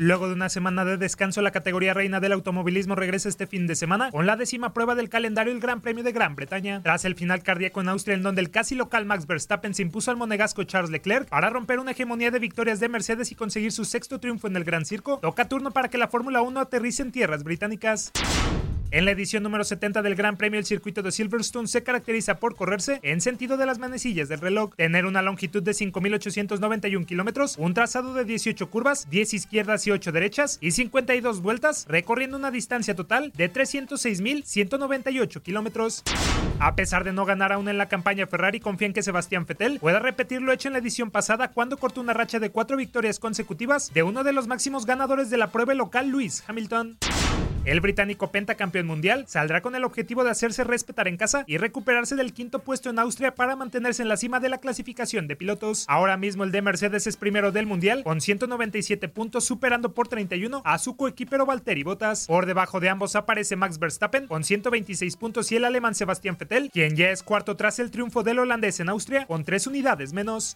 Luego de una semana de descanso, la categoría reina del automovilismo regresa este fin de semana con la décima prueba del calendario el Gran Premio de Gran Bretaña. Tras el final cardíaco en Austria, en donde el casi local Max Verstappen se impuso al monegasco Charles Leclerc para romper una hegemonía de victorias de Mercedes y conseguir su sexto triunfo en el Gran Circo, toca turno para que la Fórmula 1 aterrice en tierras británicas. En la edición número 70 del Gran Premio, el circuito de Silverstone se caracteriza por correrse en sentido de las manecillas del reloj, tener una longitud de 5.891 kilómetros, un trazado de 18 curvas, 10 izquierdas y 8 derechas y 52 vueltas, recorriendo una distancia total de 306.198 kilómetros. A pesar de no ganar aún en la campaña, Ferrari confía en que Sebastián Vettel pueda repetir lo hecho en la edición pasada cuando cortó una racha de cuatro victorias consecutivas de uno de los máximos ganadores de la prueba local, Lewis Hamilton. El británico pentacampeón mundial saldrá con el objetivo de hacerse respetar en casa y recuperarse del quinto puesto en Austria para mantenerse en la cima de la clasificación de pilotos. Ahora mismo el de Mercedes es primero del mundial con 197 puntos, superando por 31 a su coequipero Valtteri Bottas. Por debajo de ambos aparece Max Verstappen con 126 puntos y el alemán Sebastián Vettel, quien ya es cuarto tras el triunfo del holandés en Austria con tres unidades menos.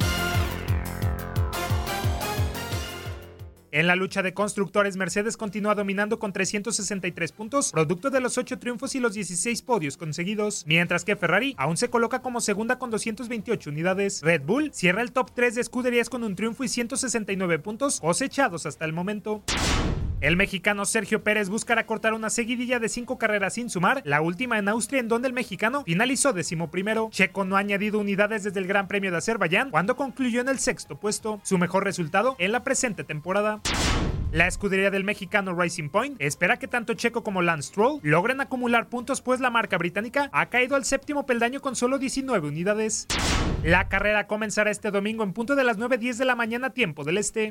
En la lucha de constructores, Mercedes continúa dominando con 363 puntos, producto de los 8 triunfos y los 16 podios conseguidos, mientras que Ferrari aún se coloca como segunda con 228 unidades. Red Bull cierra el top 3 de escuderías con un triunfo y 169 puntos cosechados hasta el momento. El mexicano Sergio Pérez buscará cortar una seguidilla de cinco carreras sin sumar, la última en Austria en donde el mexicano finalizó decimoprimero. Checo no ha añadido unidades desde el Gran Premio de Azerbaiyán cuando concluyó en el sexto puesto, su mejor resultado en la presente temporada. La escudería del mexicano Racing Point espera que tanto Checo como Lance Stroll logren acumular puntos pues la marca británica ha caído al séptimo peldaño con solo 19 unidades. La carrera comenzará este domingo en punto de las 9.10 de la mañana tiempo del este.